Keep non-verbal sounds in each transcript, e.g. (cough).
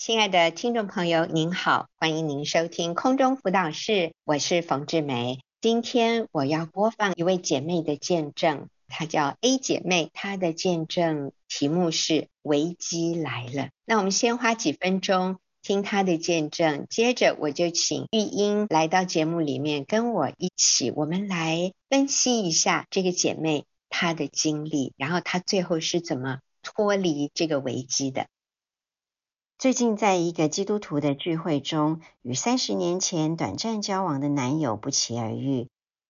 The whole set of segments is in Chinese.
亲爱的听众朋友，您好，欢迎您收听空中辅导室，我是冯志梅。今天我要播放一位姐妹的见证，她叫 A 姐妹，她的见证题目是“危机来了”。那我们先花几分钟听她的见证，接着我就请玉英来到节目里面，跟我一起，我们来分析一下这个姐妹她的经历，然后她最后是怎么脱离这个危机的。最近在一个基督徒的聚会中，与三十年前短暂交往的男友不期而遇。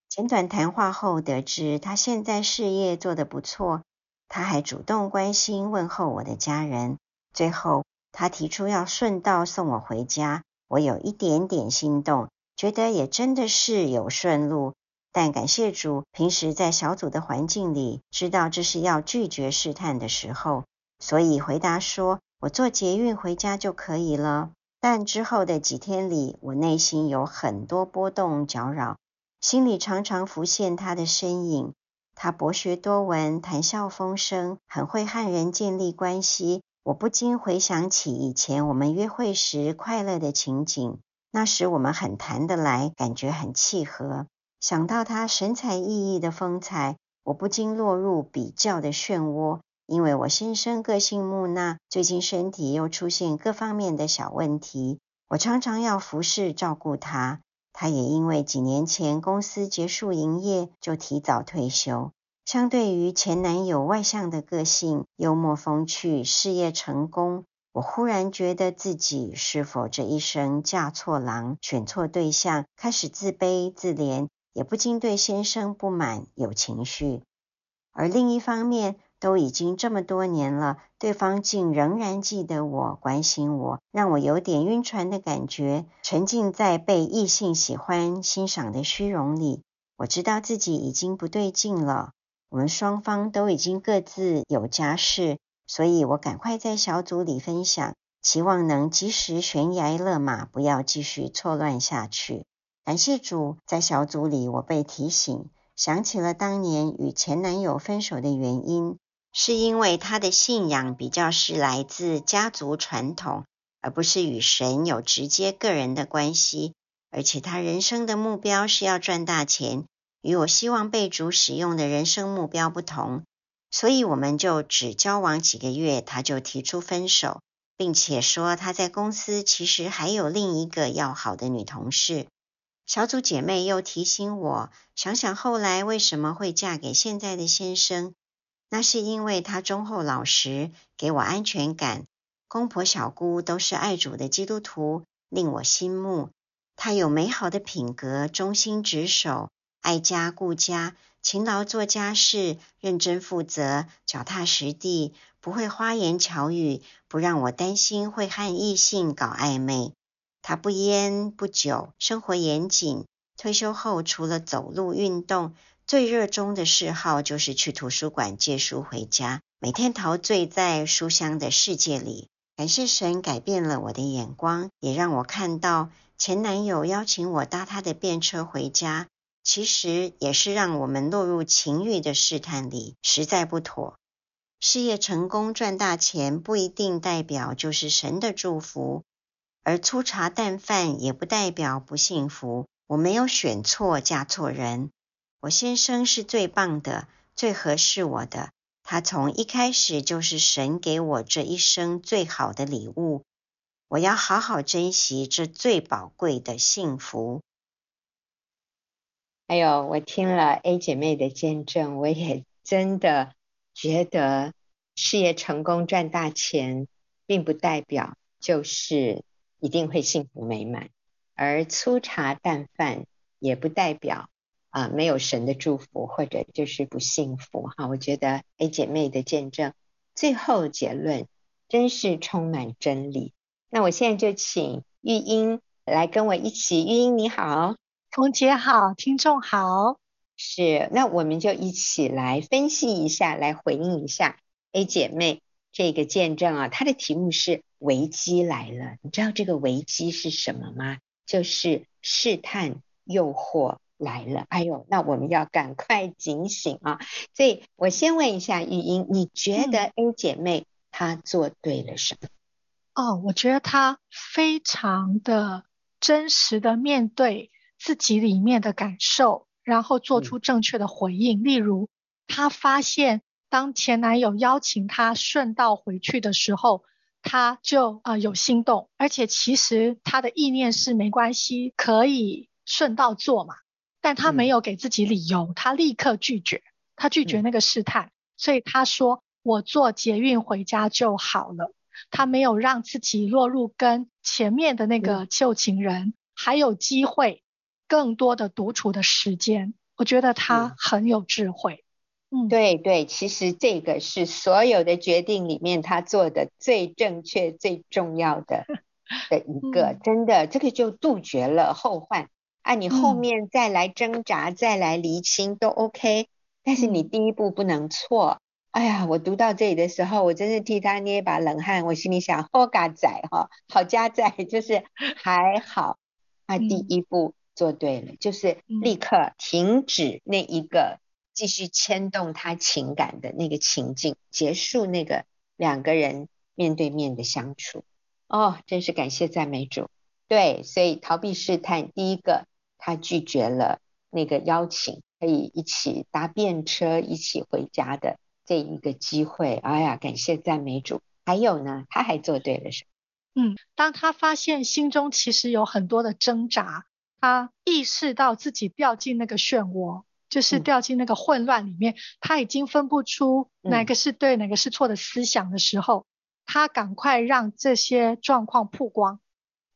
简短谈话后，得知他现在事业做得不错，他还主动关心问候我的家人。最后，他提出要顺道送我回家，我有一点点心动，觉得也真的是有顺路。但感谢主，平时在小组的环境里，知道这是要拒绝试探的时候，所以回答说。我坐捷运回家就可以了，但之后的几天里，我内心有很多波动搅扰，心里常常浮现他的身影。他博学多闻，谈笑风生，很会和人建立关系。我不禁回想起以前我们约会时快乐的情景，那时我们很谈得来，感觉很契合。想到他神采奕奕的风采，我不禁落入比较的漩涡。因为我先生个性木讷，最近身体又出现各方面的小问题，我常常要服侍照顾他。他也因为几年前公司结束营业，就提早退休。相对于前男友外向的个性、幽默风趣、事业成功，我忽然觉得自己是否这一生嫁错郎、选错对象，开始自卑自怜，也不禁对先生不满，有情绪。而另一方面，都已经这么多年了，对方竟仍然记得我、关心我，让我有点晕船的感觉，沉浸在被异性喜欢、欣赏的虚荣里。我知道自己已经不对劲了，我们双方都已经各自有家室，所以我赶快在小组里分享，期望能及时悬崖勒马，不要继续错乱下去。感谢主，在小组里我被提醒，想起了当年与前男友分手的原因。是因为他的信仰比较是来自家族传统，而不是与神有直接个人的关系。而且他人生的目标是要赚大钱，与我希望被主使用的人生目标不同。所以我们就只交往几个月，他就提出分手，并且说他在公司其实还有另一个要好的女同事。小组姐妹又提醒我，想想后来为什么会嫁给现在的先生。那是因为他忠厚老实，给我安全感。公婆小姑都是爱主的基督徒，令我心目。他有美好的品格，忠心职守，爱家顾家，勤劳做家事，认真负责，脚踏实地，不会花言巧语，不让我担心会和异性搞暧昧。他不烟不酒，生活严谨。退休后，除了走路运动，最热衷的嗜好就是去图书馆借书回家，每天陶醉在书香的世界里。感谢神改变了我的眼光，也让我看到前男友邀请我搭他的便车回家，其实也是让我们落入情欲的试探里，实在不妥。事业成功赚大钱不一定代表就是神的祝福，而粗茶淡饭也不代表不幸福。我没有选错，嫁错人。我先生是最棒的，最合适我的。他从一开始就是神给我这一生最好的礼物，我要好好珍惜这最宝贵的幸福。还有，我听了 A 姐妹的见证，我也 (laughs) 真的觉得事业成功赚大钱，并不代表就是一定会幸福美满，而粗茶淡饭也不代表。啊，没有神的祝福，或者就是不幸福哈。我觉得 A 姐妹的见证，最后结论真是充满真理。那我现在就请玉英来跟我一起。玉英你好，冯姐好，听众好。是，那我们就一起来分析一下，来回应一下 A 姐妹这个见证啊。它的题目是“危机来了”，你知道这个危机是什么吗？就是试探、诱惑。来了，哎呦，那我们要赶快警醒啊！所以我先问一下玉英，你觉得 A 姐妹她做对了什么？哦，我觉得她非常的真实的面对自己里面的感受，然后做出正确的回应。嗯、例如，她发现当前男友邀请她顺道回去的时候，他就啊、呃、有心动，而且其实他的意念是没关系，可以顺道做嘛。但他没有给自己理由，嗯、他立刻拒绝，他拒绝那个试探，嗯、所以他说：“我坐捷运回家就好了。”他没有让自己落入跟前面的那个旧情人、嗯、还有机会更多的独处的时间。我觉得他很有智慧。嗯，对对，其实这个是所有的决定里面他做的最正确、最重要的 (laughs) 的一个。嗯、真的，这个就杜绝了后患。啊，你后面再来挣扎、嗯、再来厘清都 OK，但是你第一步不能错。哎呀，我读到这里的时候，我真是替他捏一把冷汗。我心里想，好嘎仔哈，好家在，(laughs) 就是还好，他第一步做对了，嗯、就是立刻停止那一个继续牵动他情感的那个情境，结束那个两个人面对面的相处。哦，真是感谢赞美主。对，所以逃避试探，第一个。他拒绝了那个邀请，可以一起搭便车一起回家的这一个机会。哎呀，感谢赞美主！还有呢，他还做对了什么？嗯，当他发现心中其实有很多的挣扎，他意识到自己掉进那个漩涡，就是掉进那个混乱里面，嗯、他已经分不出哪个是对，嗯、哪个是错的思想的时候，他赶快让这些状况曝光，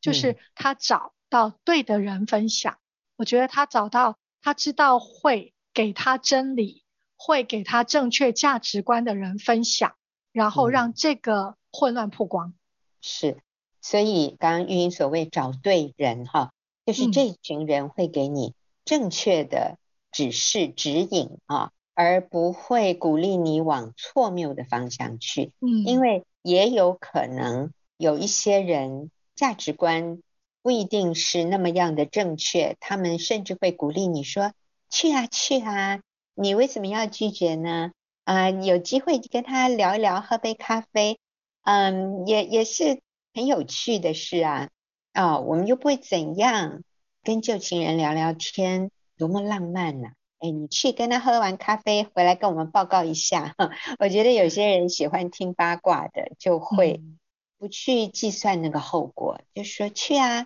就是他找到对的人分享。我觉得他找到他知道会给他真理、会给他正确价值观的人分享，然后让这个混乱曝光。嗯、是，所以刚刚玉英所谓找对人哈，就是这群人会给你正确的指示、指引啊，而不会鼓励你往错谬的方向去。嗯，因为也有可能有一些人价值观。不一定是那么样的正确，他们甚至会鼓励你说：“去啊，去啊，你为什么要拒绝呢？”啊，有机会跟他聊一聊，喝杯咖啡，嗯，也也是很有趣的事啊。啊，我们又不会怎样，跟旧情人聊聊天，多么浪漫呐！哎，你去跟他喝完咖啡回来跟我们报告一下。我觉得有些人喜欢听八卦的，就会不去计算那个后果，就说去啊。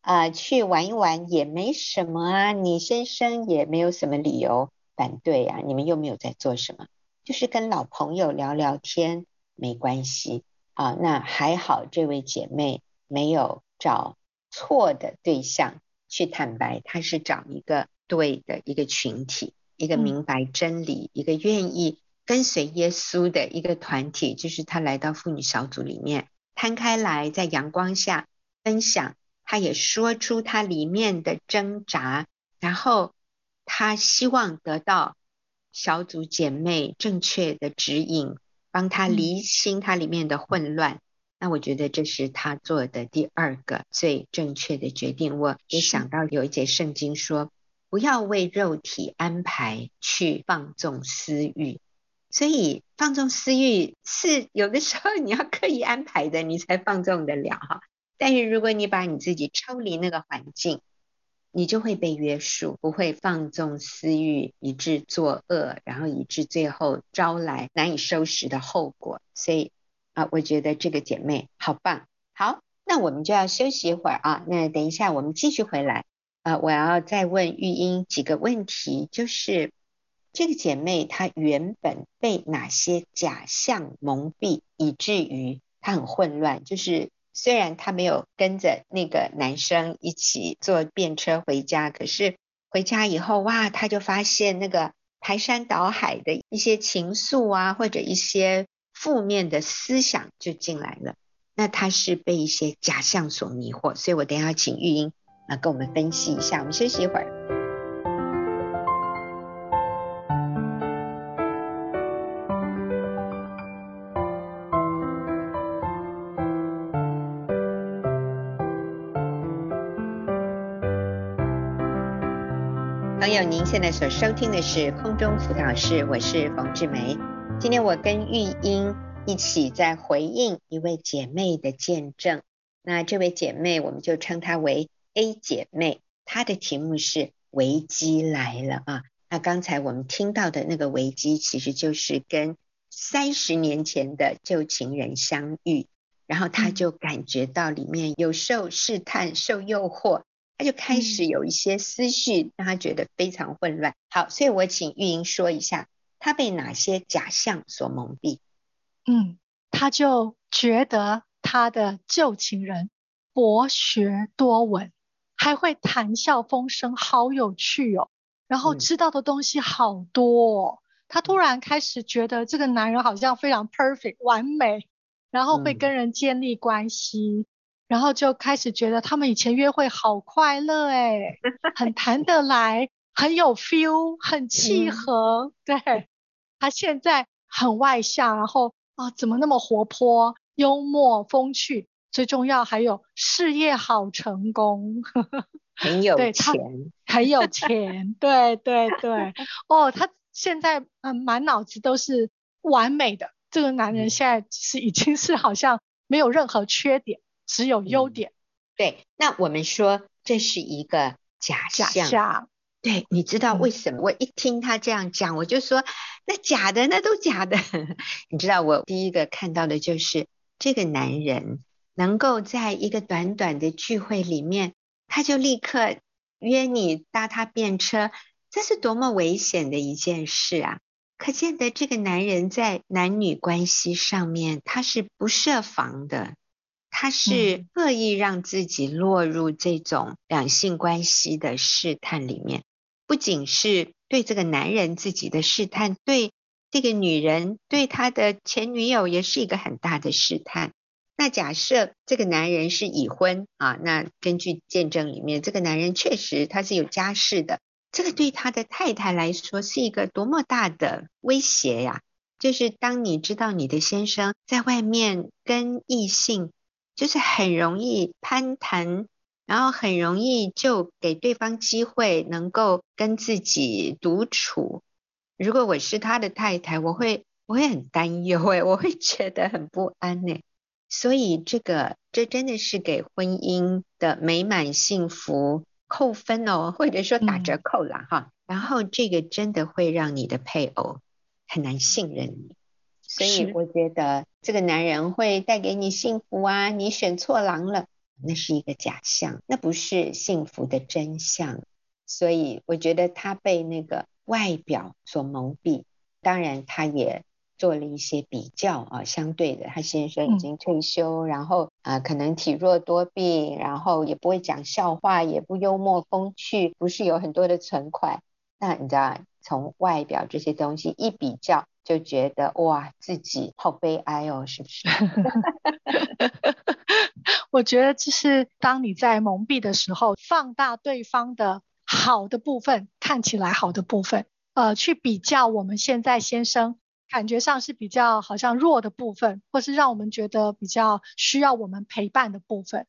啊、去玩一玩也没什么啊，你先生也没有什么理由反对啊，你们又没有在做什么，就是跟老朋友聊聊天，没关系啊。那还好，这位姐妹没有找错的对象去坦白，她是找一个对的一个群体，一个明白真理，一个愿意跟随耶稣的一个团体，就是她来到妇女小组里面，摊开来在阳光下分享。他也说出他里面的挣扎，然后他希望得到小组姐妹正确的指引，帮他厘清他里面的混乱。嗯、那我觉得这是他做的第二个最正确的决定。我也想到有一节圣经说，不要为肉体安排去放纵私欲，所以放纵私欲是有的时候你要刻意安排的，你才放纵得了哈。(laughs) 但是如果你把你自己抽离那个环境，你就会被约束，不会放纵私欲，以致作恶，然后以致最后招来难以收拾的后果。所以啊，我觉得这个姐妹好棒。好，那我们就要休息一会儿啊。那等一下我们继续回来啊，我要再问玉英几个问题，就是这个姐妹她原本被哪些假象蒙蔽，以至于她很混乱，就是。虽然她没有跟着那个男生一起坐便车回家，可是回家以后，哇，她就发现那个排山倒海的一些情愫啊，或者一些负面的思想就进来了。那她是被一些假象所迷惑，所以我等一下请玉英啊跟我们分析一下。我们休息一会儿。您现在所收听的是空中辅导室，我是冯志梅。今天我跟玉英一起在回应一位姐妹的见证。那这位姐妹，我们就称她为 A 姐妹，她的题目是危机来了啊。那刚才我们听到的那个危机，其实就是跟三十年前的旧情人相遇，然后她就感觉到里面有受试探、受诱惑，她就开始有一些思绪，让他觉得非常混乱。好，所以我请玉莹说一下，他被哪些假象所蒙蔽？嗯，他就觉得他的旧情人博学多闻，还会谈笑风生，好有趣哦。然后知道的东西好多哦。她突然开始觉得这个男人好像非常 perfect 完美，然后会跟人建立关系，然后就开始觉得他们以前约会好快乐诶，很谈得来，很有 feel，很契合。对，他现在很外向，然后。啊，怎么那么活泼、幽默、风趣？最重要还有事业好成功，(laughs) 很有钱，很有钱，对对对。哦，他现在嗯满脑子都是完美的。这个男人现在是已经是好像没有任何缺点，只有优点。嗯、对，那我们说这是一个假象。假象对，你知道为什么？我一听他这样讲，我就说那假的，那都假的。(laughs) 你知道，我第一个看到的就是这个男人能够在一个短短的聚会里面，他就立刻约你搭他便车，这是多么危险的一件事啊！可见得这个男人在男女关系上面，他是不设防的。他是刻意让自己落入这种两性关系的试探里面，不仅是对这个男人自己的试探，对这个女人，对他的前女友也是一个很大的试探。那假设这个男人是已婚啊，那根据见证里面，这个男人确实他是有家室的，这个对他的太太来说是一个多么大的威胁呀！就是当你知道你的先生在外面跟异性。就是很容易攀谈，然后很容易就给对方机会，能够跟自己独处。如果我是他的太太，我会我会很担忧诶，我会觉得很不安诶。所以这个这真的是给婚姻的美满幸福扣分哦，或者说打折扣了哈。然后这个真的会让你的配偶很难信任你。所以我觉得这个男人会带给你幸福啊，你选错郎了，那是一个假象，那不是幸福的真相。所以我觉得他被那个外表所蒙蔽，当然他也做了一些比较啊，相对的，他先生已经退休，嗯、然后啊、呃、可能体弱多病，然后也不会讲笑话，也不幽默风趣，不是有很多的存款。那你知道，从外表这些东西一比较。就觉得哇，自己好悲哀哦，是不是？(laughs) 我觉得就是当你在蒙蔽的时候，放大对方的好的部分，看起来好的部分，呃，去比较我们现在先生感觉上是比较好像弱的部分，或是让我们觉得比较需要我们陪伴的部分，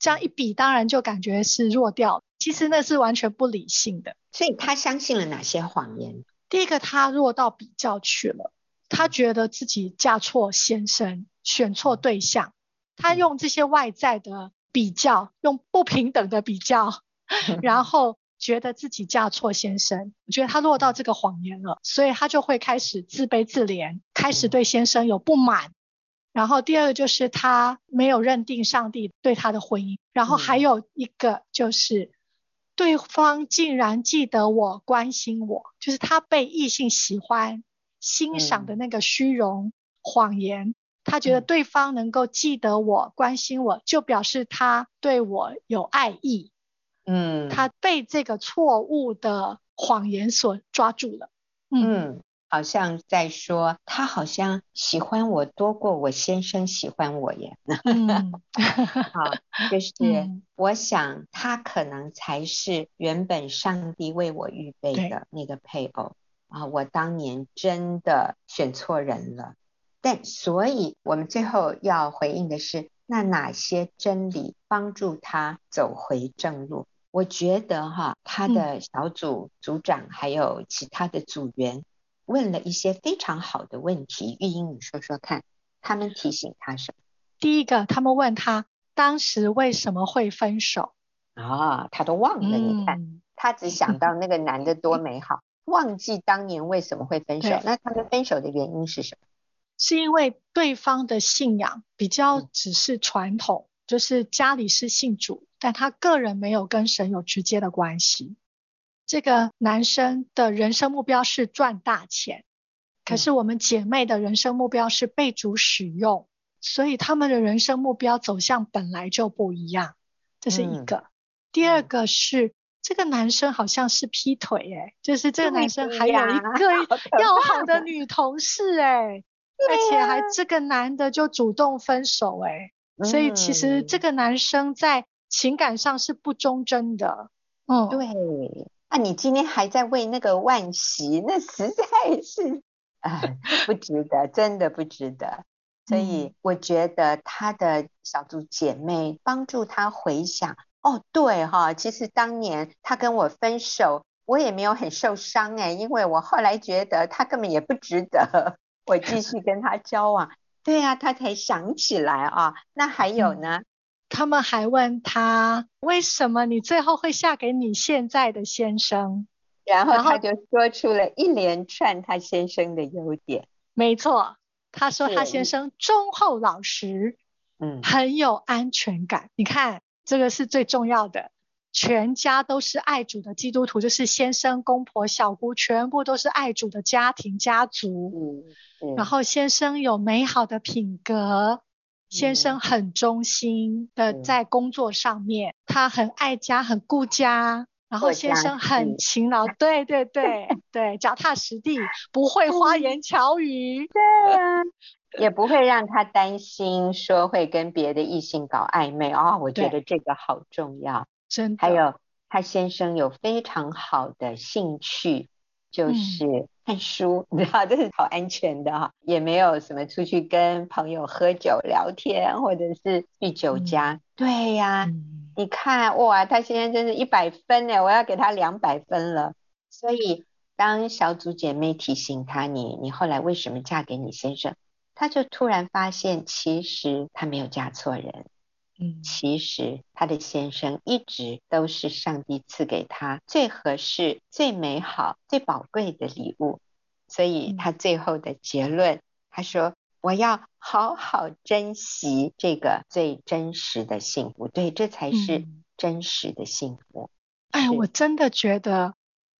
这样一比，当然就感觉是弱掉。其实那是完全不理性的。所以他相信了哪些谎言？第一个，他落到比较去了，他觉得自己嫁错先生，选错对象，他用这些外在的比较，用不平等的比较，(laughs) 然后觉得自己嫁错先生，我觉得他落到这个谎言了，所以他就会开始自卑自怜，开始对先生有不满。然后第二个就是他没有认定上帝对他的婚姻，然后还有一个就是。对方竟然记得我、关心我，就是他被异性喜欢、欣赏的那个虚荣谎言。嗯、他觉得对方能够记得我、关心我，就表示他对我有爱意。嗯，他被这个错误的谎言所抓住了。嗯。嗯好像在说他好像喜欢我多过我先生喜欢我耶。(laughs) 嗯、好，就 (laughs) 是我想他可能才是原本上帝为我预备的那个配偶啊！我当年真的选错人了。但所以我们最后要回应的是，那哪些真理帮助他走回正路？我觉得哈，他的小组组长还有其他的组员。问了一些非常好的问题，玉英，你说说看。他们提醒他什么？第一个，他们问他当时为什么会分手啊？他都忘了。嗯、你看，他只想到那个男的多美好，忘记当年为什么会分手。那他们分手的原因是什么？是因为对方的信仰比较只是传统，嗯、就是家里是信主，但他个人没有跟神有直接的关系。这个男生的人生目标是赚大钱，可是我们姐妹的人生目标是被主使用。所以他们的人生目标走向本来就不一样，这是一个。嗯、第二个是、嗯、这个男生好像是劈腿诶、欸，就是这个男生还有一个要好的女同事诶、欸，而且还这个男的就主动分手诶、欸，嗯、所以其实这个男生在情感上是不忠贞的。嗯，对。啊，你今天还在为那个万喜，那实在是啊、呃，不值得，真的不值得。所以我觉得他的小组姐妹帮助他回想，哦，对哈，其实当年他跟我分手，我也没有很受伤哎，因为我后来觉得他根本也不值得我继续跟他交往。对啊，他才想起来啊。那还有呢？嗯，他们还问他为什么你最后会嫁给你现在的先生，然后他就说出了一连串他先生的优点。没错。他说他先生忠厚老实，嗯，很有安全感。你看，这个是最重要的，全家都是爱主的基督徒，就是先生、公婆、小姑，全部都是爱主的家庭家族。嗯，然后先生有美好的品格，先生很忠心的在工作上面，他很爱家，很顾家。然后先生很勤劳，(laughs) 对对对对，脚踏实地，不会花言巧语，对啊，也不会让他担心说会跟别的异性搞暧昧哦，我觉得这个好重要，真的。还有他先生有非常好的兴趣，就是看书，嗯、你知道这是好安全的哈，也没有什么出去跟朋友喝酒聊天，或者是去酒家，嗯、对呀、啊。嗯你看哇，他现在真是一百分呢，我要给他两百分了。所以当小组姐妹提醒他，你你后来为什么嫁给你先生，他就突然发现，其实他没有嫁错人。嗯，其实他的先生一直都是上帝赐给他最合适、最美好、最宝贵的礼物。所以他最后的结论，他说。我要好好珍惜这个最真实的幸福，对，这才是真实的幸福。嗯、哎，我真的觉得，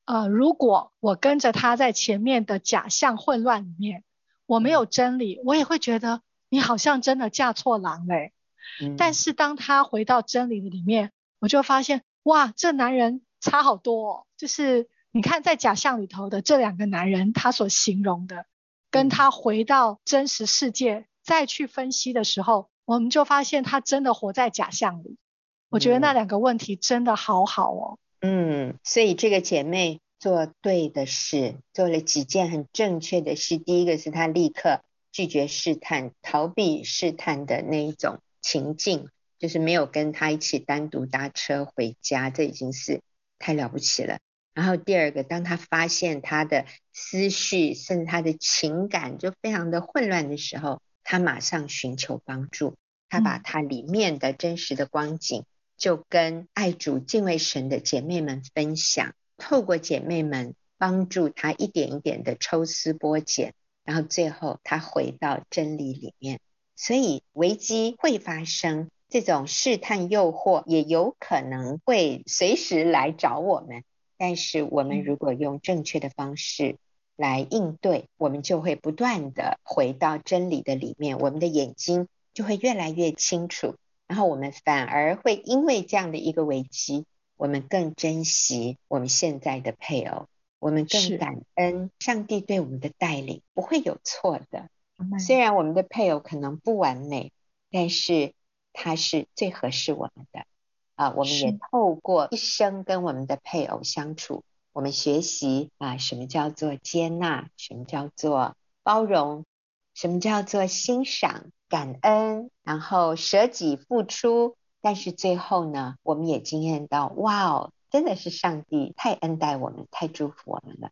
呃，如果我跟着他在前面的假象混乱里面，我没有真理，嗯、我也会觉得你好像真的嫁错郎嘞。嗯、但是当他回到真理的里面，我就发现，哇，这男人差好多哦。就是你看，在假象里头的这两个男人，他所形容的。跟他回到真实世界再去分析的时候，我们就发现他真的活在假象里。我觉得那两个问题真的好好哦。嗯，所以这个姐妹做对的事，做了几件很正确的事。第一个是她立刻拒绝试探，逃避试探的那一种情境，就是没有跟他一起单独搭车回家，这已经是太了不起了。然后第二个，当他发现他的思绪甚至他的情感就非常的混乱的时候，他马上寻求帮助。他把他里面的真实的光景，就跟爱主敬畏神的姐妹们分享，透过姐妹们帮助他一点一点的抽丝剥茧，然后最后他回到真理里面。所以危机会发生，这种试探诱惑也有可能会随时来找我们。但是我们如果用正确的方式来应对，我们就会不断的回到真理的里面，我们的眼睛就会越来越清楚，然后我们反而会因为这样的一个危机，我们更珍惜我们现在的配偶，我们更感恩上帝对我们的带领，不会有错的。虽然我们的配偶可能不完美，但是他是最合适我们的。啊，我们也透过一生跟我们的配偶相处，我们学习啊，什么叫做接纳，什么叫做包容，什么叫做欣赏、感恩，然后舍己付出。但是最后呢，我们也惊艳到，哇哦，真的是上帝太恩待我们，太祝福我们了。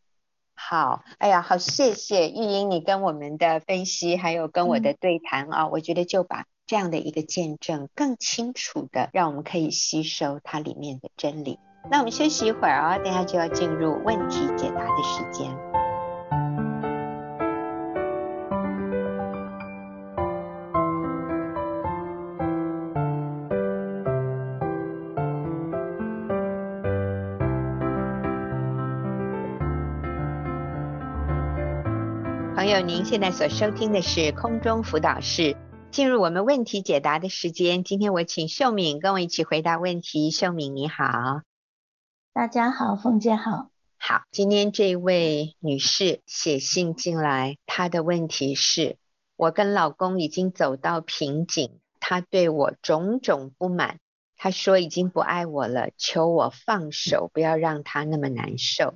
好，哎呀，好，谢谢玉英你跟我们的分析，还有跟我的对谈啊，嗯、我觉得就把这样的一个见证更清楚的，让我们可以吸收它里面的真理。那我们休息一会儿啊，等下就要进入问题解答的时间。友，您现在所收听的是空中辅导室，进入我们问题解答的时间。今天我请秀敏跟我一起回答问题。秀敏你好，大家好，凤姐好。好，今天这位女士写信进来，她的问题是：我跟老公已经走到瓶颈，他对我种种不满，他说已经不爱我了，求我放手，不要让他那么难受。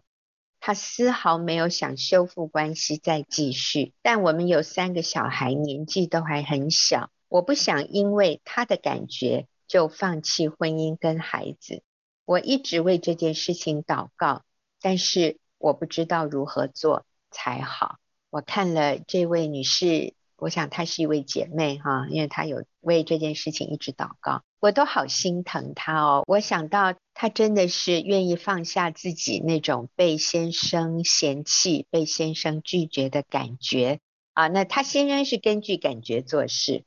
他丝毫没有想修复关系再继续，但我们有三个小孩，年纪都还很小，我不想因为他的感觉就放弃婚姻跟孩子。我一直为这件事情祷告，但是我不知道如何做才好。我看了这位女士。我想她是一位姐妹哈，因为她有为这件事情一直祷告，我都好心疼她哦。我想到她真的是愿意放下自己那种被先生嫌弃、被先生拒绝的感觉啊。那她先生是根据感觉做事，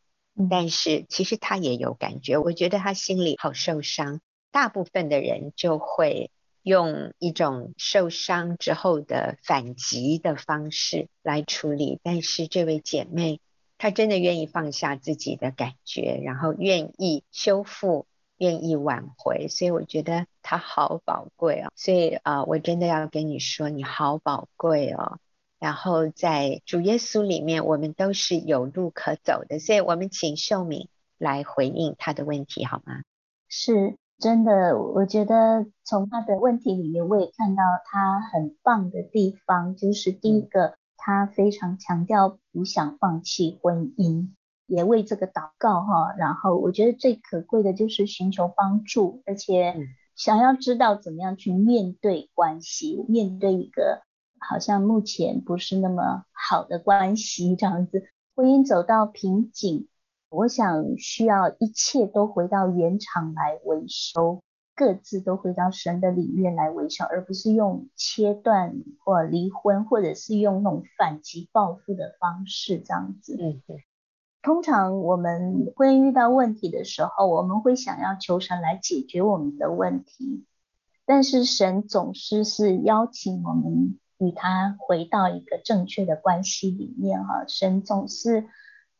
但是其实她也有感觉。我觉得她心里好受伤。大部分的人就会用一种受伤之后的反击的方式来处理，但是这位姐妹。她真的愿意放下自己的感觉，然后愿意修复，愿意挽回，所以我觉得他好宝贵哦。所以啊、呃，我真的要跟你说，你好宝贵哦。然后在主耶稣里面，我们都是有路可走的。所以我们请秀敏来回应他的问题好吗？是真的，我觉得从他的问题里面，我也看到他很棒的地方，就是第一个。嗯他非常强调不想放弃婚姻，也为这个祷告哈。然后我觉得最可贵的就是寻求帮助，而且想要知道怎么样去面对关系，面对一个好像目前不是那么好的关系这样子。婚姻走到瓶颈，我想需要一切都回到原厂来维修。各自都回到神的里面来维修，而不是用切断或离婚，或者是用那种反击报复的方式这样子。嗯，对。通常我们会遇到问题的时候，我们会想要求神来解决我们的问题，但是神总是是邀请我们与他回到一个正确的关系里面哈。神总是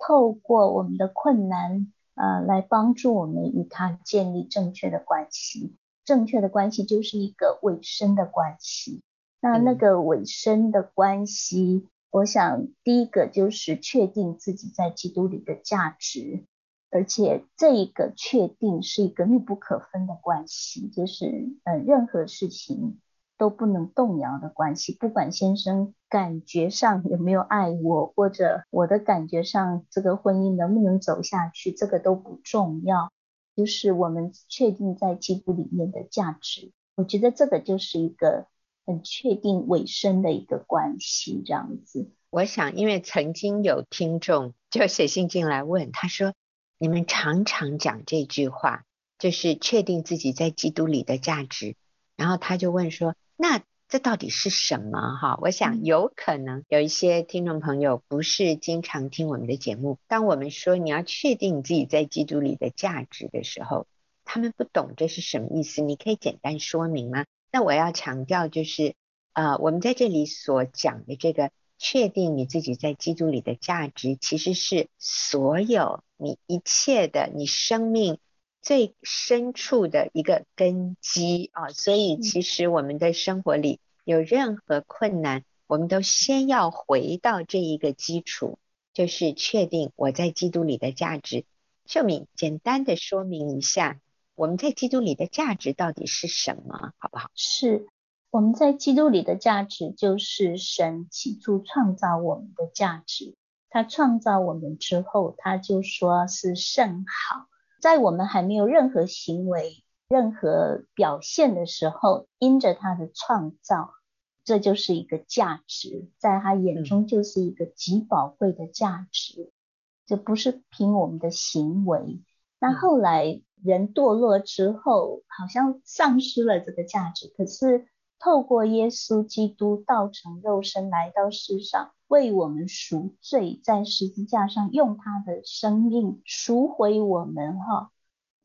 透过我们的困难。呃，来帮助我们与他建立正确的关系。正确的关系就是一个委身的关系。那那个委身的关系，嗯、我想第一个就是确定自己在基督里的价值，而且这一个确定是一个密不可分的关系，就是呃，任何事情。都不能动摇的关系，不管先生感觉上有没有爱我，或者我的感觉上这个婚姻能不能走下去，这个都不重要。就是我们确定在基督里面的价值，我觉得这个就是一个很确定尾声的一个关系，这样子。我想，因为曾经有听众就写信进来问，他说：“你们常常讲这句话，就是确定自己在基督里的价值。”然后他就问说。那这到底是什么哈？我想有可能有一些听众朋友不是经常听我们的节目。当我们说你要确定你自己在基督里的价值的时候，他们不懂这是什么意思。你可以简单说明吗？那我要强调就是，呃，我们在这里所讲的这个确定你自己在基督里的价值，其实是所有你一切的你生命。最深处的一个根基啊，所以其实我们的生活里有任何困难，我们都先要回到这一个基础，就是确定我在基督里的价值。秀敏，简单的说明一下，我们在基督里的价值到底是什么，好不好？是我们在基督里的价值，就是神起初创造我们的价值。他创造我们之后，他就说是甚好。在我们还没有任何行为、任何表现的时候，因着他的创造，这就是一个价值，在他眼中就是一个极宝贵的价值，这不是凭我们的行为。那后来人堕落之后，好像丧失了这个价值。可是透过耶稣基督道成肉身来到世上，为我们赎罪，在十字架上用他的生命赎回我们。哈，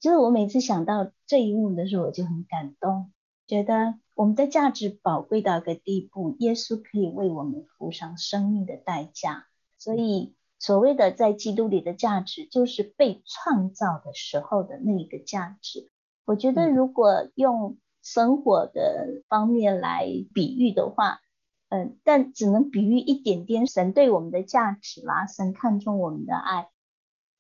就是我每次想到这一幕的时候，我就很感动，觉得我们的价值宝贵到一个地步，耶稣可以为我们付上生命的代价，所以。所谓的在基督里的价值，就是被创造的时候的那个价值。我觉得如果用生活的方面来比喻的话，嗯，但只能比喻一点点神对我们的价值啦，神看重我们的爱，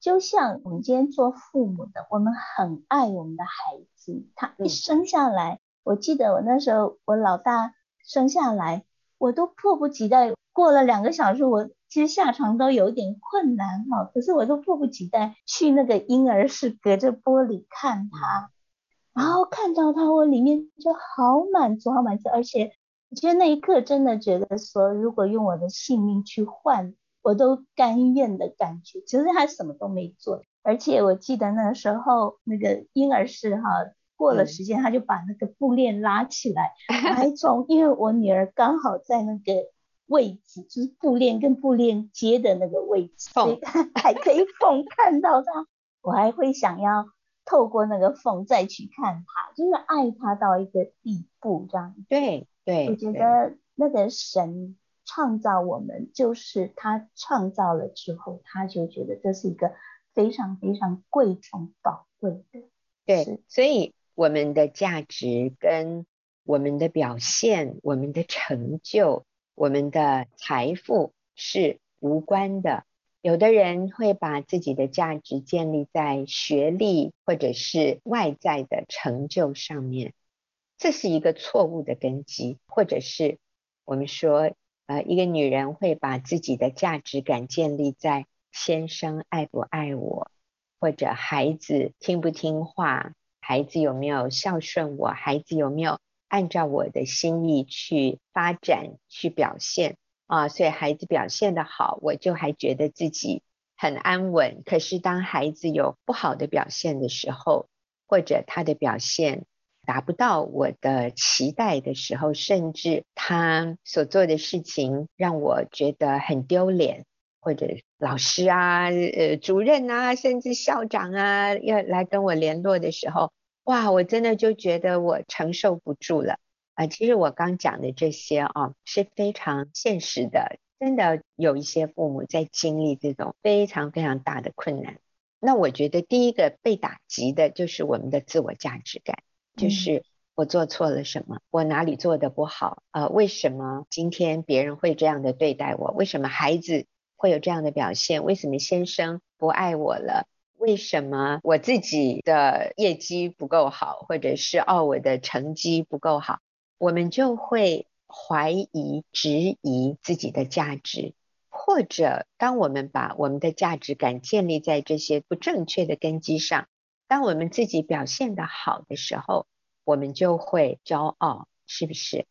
就像我们今天做父母的，我们很爱我们的孩子，他一生下来，我记得我那时候我老大生下来，我都迫不及待，过了两个小时我。其实下床都有点困难哈，可是我都迫不及待去那个婴儿室，隔着玻璃看他，然后看到他，我里面就好满足，好满足，而且我觉得那一刻真的觉得说，如果用我的性命去换，我都甘愿的感觉。其实他什么都没做，而且我记得那时候那个婴儿室哈，过了时间他就把那个布链拉起来，(laughs) 还从因为我女儿刚好在那个。位置就是布链跟布链接的那个位置，所以他还可以缝看到他，我还会想要透过那个缝再去看他，就是爱他到一个地步这样。对对，我觉得那个神创造我们，就是他创造了之后，他就觉得这是一个非常非常贵重宝贵的。对，所以我们的价值跟我们的表现，我们的成就。我们的财富是无关的。有的人会把自己的价值建立在学历或者是外在的成就上面，这是一个错误的根基。或者是我们说，呃，一个女人会把自己的价值感建立在先生爱不爱我，或者孩子听不听话，孩子有没有孝顺我，孩子有没有。按照我的心意去发展、去表现啊，所以孩子表现得好，我就还觉得自己很安稳。可是当孩子有不好的表现的时候，或者他的表现达不到我的期待的时候，甚至他所做的事情让我觉得很丢脸，或者老师啊、呃、主任啊，甚至校长啊要来跟我联络的时候。哇，我真的就觉得我承受不住了啊！其实我刚讲的这些啊，是非常现实的，真的有一些父母在经历这种非常非常大的困难。那我觉得第一个被打击的就是我们的自我价值感，就是我做错了什么，我哪里做的不好啊？为什么今天别人会这样的对待我？为什么孩子会有这样的表现？为什么先生不爱我了？为什么我自己的业绩不够好，或者是哦我的成绩不够好，我们就会怀疑、质疑自己的价值，或者当我们把我们的价值感建立在这些不正确的根基上，当我们自己表现得好的时候，我们就会骄傲，是不是？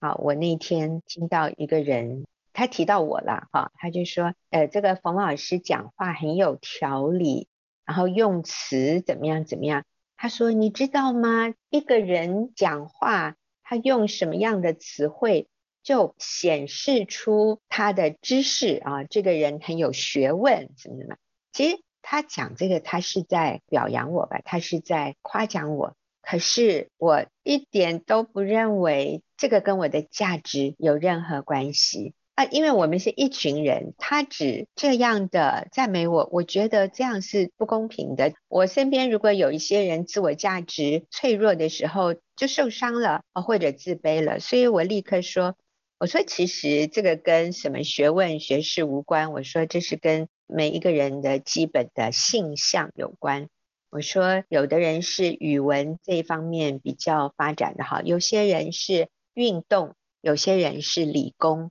好，我那天听到一个人，他提到我了，哈，他就说，呃，这个冯老师讲话很有条理。然后用词怎么样怎么样？他说：“你知道吗？一个人讲话，他用什么样的词汇，就显示出他的知识啊。这个人很有学问，怎么怎么？其实他讲这个，他是在表扬我吧？他是在夸奖我。可是我一点都不认为这个跟我的价值有任何关系。”啊，因为我们是一群人，他只这样的赞美我，我觉得这样是不公平的。我身边如果有一些人自我价值脆弱的时候就受伤了，或者自卑了，所以我立刻说，我说其实这个跟什么学问学识无关，我说这是跟每一个人的基本的性向有关。我说有的人是语文这一方面比较发展的好，有些人是运动，有些人是理工。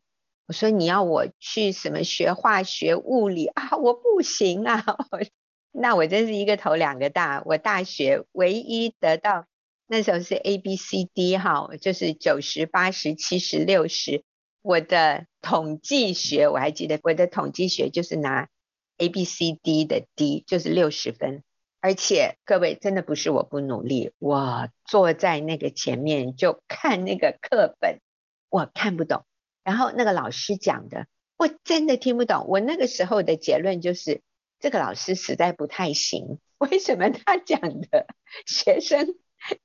我说你要我去什么学化学、物理啊？我不行啊！(laughs) 那我真是一个头两个大。我大学唯一得到那时候是 A B C D 哈，就是九十八十七十六十。我的统计学我还记得，我的统计学就是拿 A B C D 的 D，就是六十分。而且各位真的不是我不努力，我坐在那个前面就看那个课本，我看不懂。然后那个老师讲的，我真的听不懂。我那个时候的结论就是，这个老师实在不太行。(laughs) 为什么他讲的学生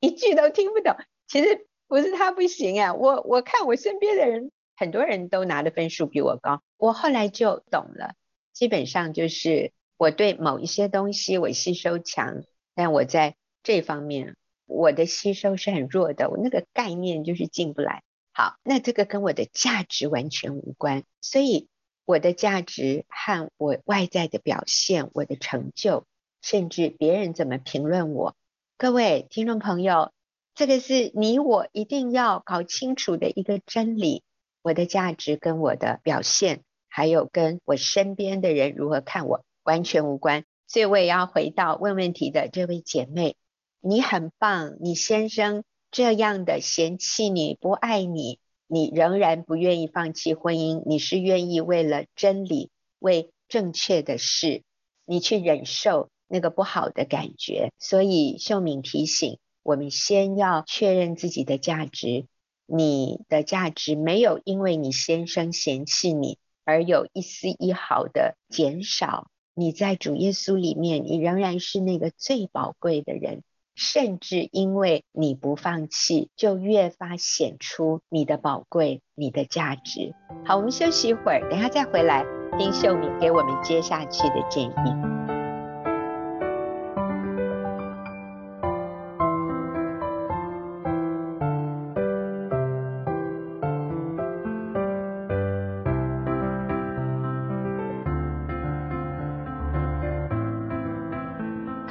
一句都听不懂？其实不是他不行啊，我我看我身边的人，很多人都拿的分数比我高。我后来就懂了，基本上就是。我对某一些东西我吸收强，但我在这方面我的吸收是很弱的，我那个概念就是进不来。好，那这个跟我的价值完全无关，所以我的价值和我外在的表现、我的成就，甚至别人怎么评论我，各位听众朋友，这个是你我一定要搞清楚的一个真理。我的价值跟我的表现，还有跟我身边的人如何看我。完全无关，所以我也要回到问问题的这位姐妹，你很棒，你先生这样的嫌弃你不爱你，你仍然不愿意放弃婚姻，你是愿意为了真理，为正确的事，你去忍受那个不好的感觉。所以秀敏提醒我们，先要确认自己的价值，你的价值没有因为你先生嫌弃你而有一丝一毫的减少。你在主耶稣里面，你仍然是那个最宝贵的人，甚至因为你不放弃，就越发显出你的宝贵、你的价值。好，我们休息一会儿，等下再回来丁秀敏给我们接下去的建议。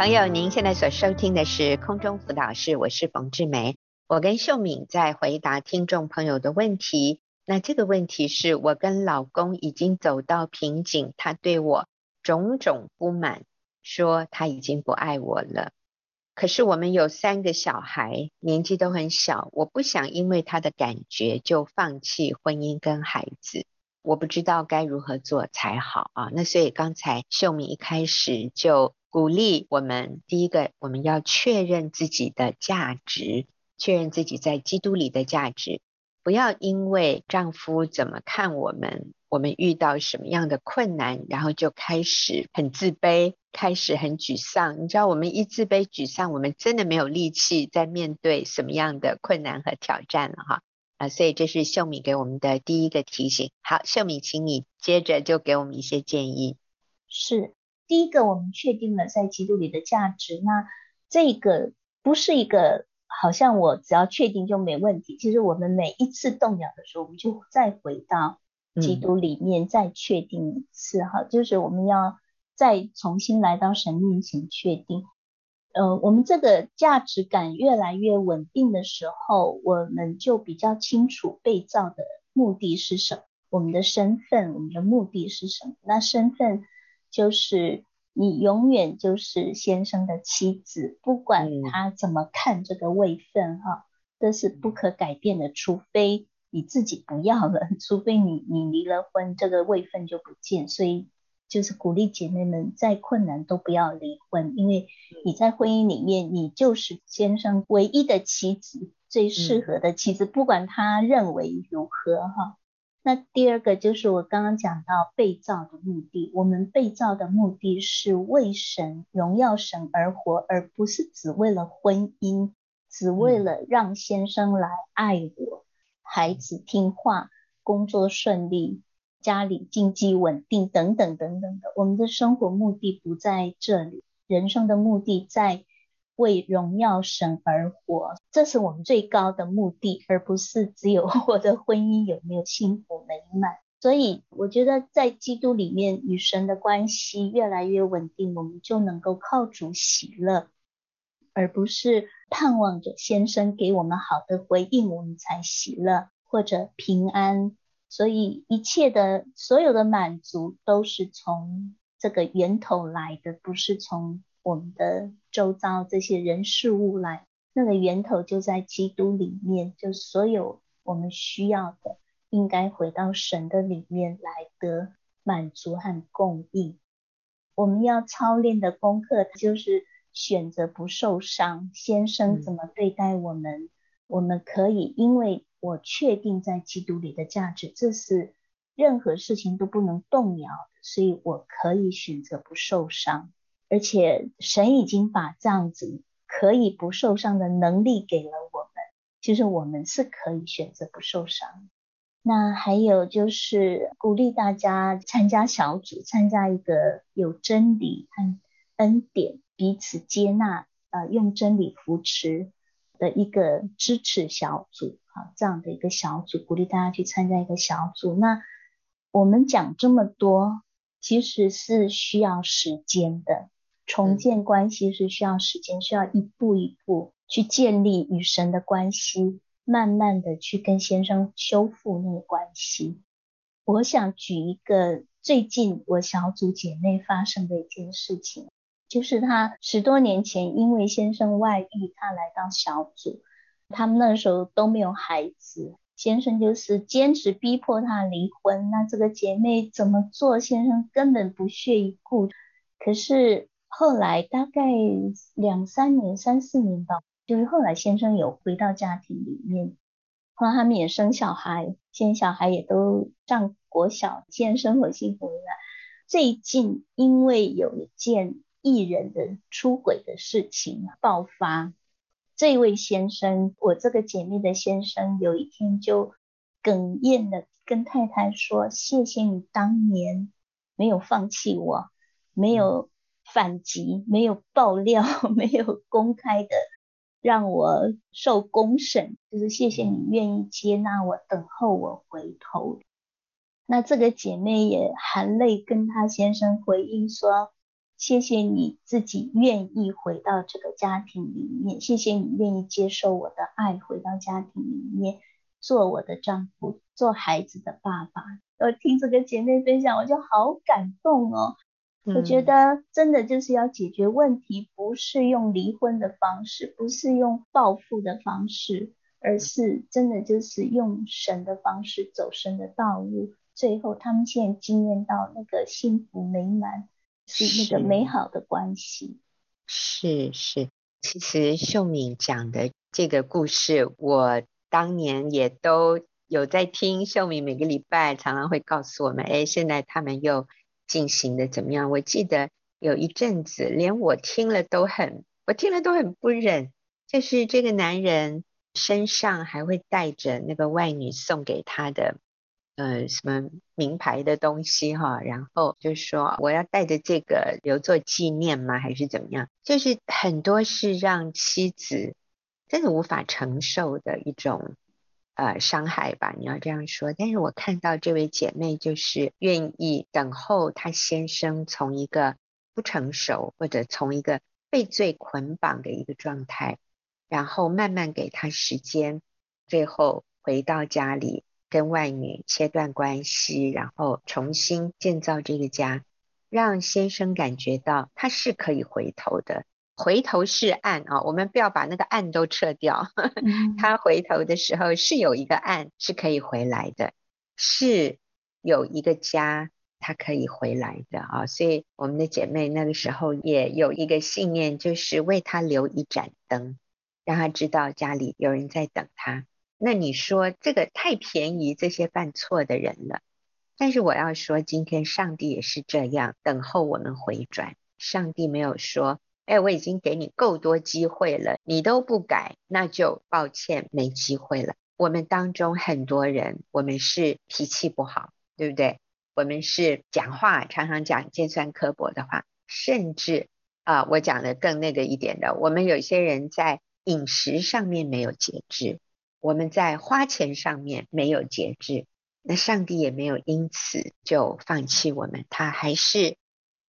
朋友，您现在所收听的是空中辅导室，我是冯志梅。我跟秀敏在回答听众朋友的问题。那这个问题是我跟老公已经走到瓶颈，他对我种种不满，说他已经不爱我了。可是我们有三个小孩，年纪都很小，我不想因为他的感觉就放弃婚姻跟孩子。我不知道该如何做才好啊。那所以刚才秀敏一开始就。鼓励我们，第一个，我们要确认自己的价值，确认自己在基督里的价值，不要因为丈夫怎么看我们，我们遇到什么样的困难，然后就开始很自卑，开始很沮丧。你知道，我们一自卑、沮丧，我们真的没有力气再面对什么样的困难和挑战了哈。啊，所以这是秀敏给我们的第一个提醒。好，秀敏，请你接着就给我们一些建议。是。第一个，我们确定了在基督里的价值，那这个不是一个好像我只要确定就没问题。其实我们每一次动摇的时候，我们就再回到基督里面再确定一次哈，嗯、就是我们要再重新来到神面前确定。呃，我们这个价值感越来越稳定的时候，我们就比较清楚被造的目的是什么，我们的身份，我们的目的是什么？那身份。就是你永远就是先生的妻子，不管他怎么看这个位分哈，这是不可改变的，除非你自己不要了，(laughs) 除非你你离了婚，这个位分就不见。所以就是鼓励姐妹们，再困难都不要离婚，因为你在婚姻里面，你就是先生唯一的妻子，最适合的妻子，不管他认为如何哈。那第二个就是我刚刚讲到被造的目的，我们被造的目的是为神荣耀神而活，而不是只为了婚姻，只为了让先生来爱我，孩子听话，工作顺利，家里经济稳定等等等等的。我们的生活目的不在这里，人生的目的在。为荣耀神而活，这是我们最高的目的，而不是只有我的婚姻有没有幸福美满。所以，我觉得在基督里面与神的关系越来越稳定，我们就能够靠主喜乐，而不是盼望着先生给我们好的回应，我们才喜乐或者平安。所以，一切的所有的满足都是从这个源头来的，不是从。我们的周遭这些人事物来，那个源头就在基督里面，就所有我们需要的，应该回到神的里面来得满足和供应。我们要操练的功课就是选择不受伤。先生怎么对待我们，嗯、我们可以，因为我确定在基督里的价值，这是任何事情都不能动摇的，所以我可以选择不受伤。而且神已经把这样子可以不受伤的能力给了我们，其实我们是可以选择不受伤。那还有就是鼓励大家参加小组，参加一个有真理和恩典、彼此接纳、呃，用真理扶持的一个支持小组啊，这样的一个小组，鼓励大家去参加一个小组。那我们讲这么多，其实是需要时间的，重建关系是需要时间，需要一步一步去建立与神的关系。慢慢的去跟先生修复那个关系。我想举一个最近我小组姐妹发生的一件事情，就是她十多年前因为先生外遇，她来到小组，他们那时候都没有孩子，先生就是坚持逼迫她离婚。那这个姐妹怎么做，先生根本不屑一顾。可是后来大概两三年、三四年吧。就是后来先生有回到家庭里面，后来他们也生小孩，现在小孩也都上国小，现在生活幸福了。最近因为有一件艺人的出轨的事情爆发，这位先生，我这个姐妹的先生，有一天就哽咽的跟太太说：“谢谢你当年没有放弃我，没有反击，没有爆料，(laughs) 没有公开的。”让我受公审，就是谢谢你愿意接纳我，等候我回头。那这个姐妹也含泪跟她先生回应说：谢谢你自己愿意回到这个家庭里面，谢谢你愿意接受我的爱，回到家庭里面做我的丈夫，做孩子的爸爸。我听这个姐妹分享，我就好感动哦。我觉得真的就是要解决问题，不是用离婚的方式，不是用报复的方式，而是真的就是用神的方式走神的道路。最后，他们现在经验到那个幸福美满，是那个美好的关系。是是，其实秀敏讲的这个故事，我当年也都有在听。秀敏每个礼拜常常会告诉我们，哎，现在他们又。进行的怎么样？我记得有一阵子，连我听了都很，我听了都很不忍。就是这个男人身上还会带着那个外女送给他的，呃，什么名牌的东西哈，然后就说我要带着这个留作纪念吗？还是怎么样？就是很多是让妻子真的无法承受的一种。呃，伤害吧，你要这样说。但是我看到这位姐妹就是愿意等候她先生从一个不成熟或者从一个被罪捆绑的一个状态，然后慢慢给他时间，最后回到家里跟外女切断关系，然后重新建造这个家，让先生感觉到他是可以回头的。回头是岸啊，我们不要把那个岸都撤掉。(laughs) 他回头的时候是有一个岸是可以回来的，是有一个家他可以回来的啊。所以我们的姐妹那个时候也有一个信念，就是为他留一盏灯，让他知道家里有人在等他。那你说这个太便宜这些犯错的人了，但是我要说，今天上帝也是这样等候我们回转。上帝没有说。哎，我已经给你够多机会了，你都不改，那就抱歉，没机会了。我们当中很多人，我们是脾气不好，对不对？我们是讲话常常讲尖酸刻薄的话，甚至啊、我讲的更那个一点的，我们有些人在饮食上面没有节制，我们在花钱上面没有节制，那上帝也没有因此就放弃我们，他还是。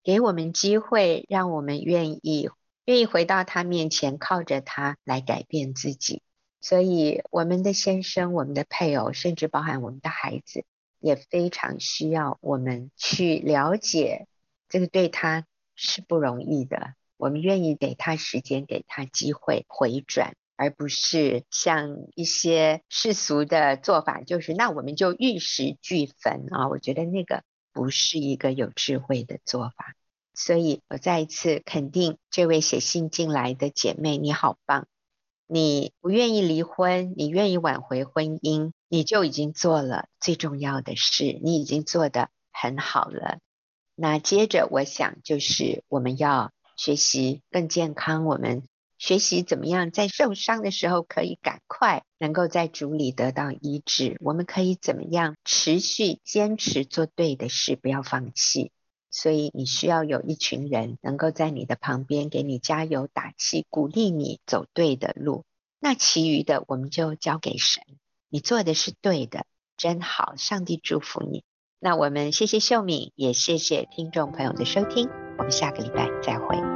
给我们机会，让我们愿意愿意回到他面前，靠着他来改变自己。所以，我们的先生、我们的配偶，甚至包含我们的孩子，也非常需要我们去了解，这个对他是不容易的。我们愿意给他时间，给他机会回转。而不是像一些世俗的做法，就是那我们就玉石俱焚啊！我觉得那个不是一个有智慧的做法。所以我再一次肯定这位写信进来的姐妹，你好棒！你不愿意离婚，你愿意挽回婚姻，你就已经做了最重要的事，你已经做得很好了。那接着我想就是我们要学习更健康，我们。学习怎么样在受伤的时候可以赶快能够在主里得到医治？我们可以怎么样持续坚持做对的事，不要放弃？所以你需要有一群人能够在你的旁边给你加油打气，鼓励你走对的路。那其余的我们就交给神。你做的是对的，真好，上帝祝福你。那我们谢谢秀敏，也谢谢听众朋友的收听，我们下个礼拜再会。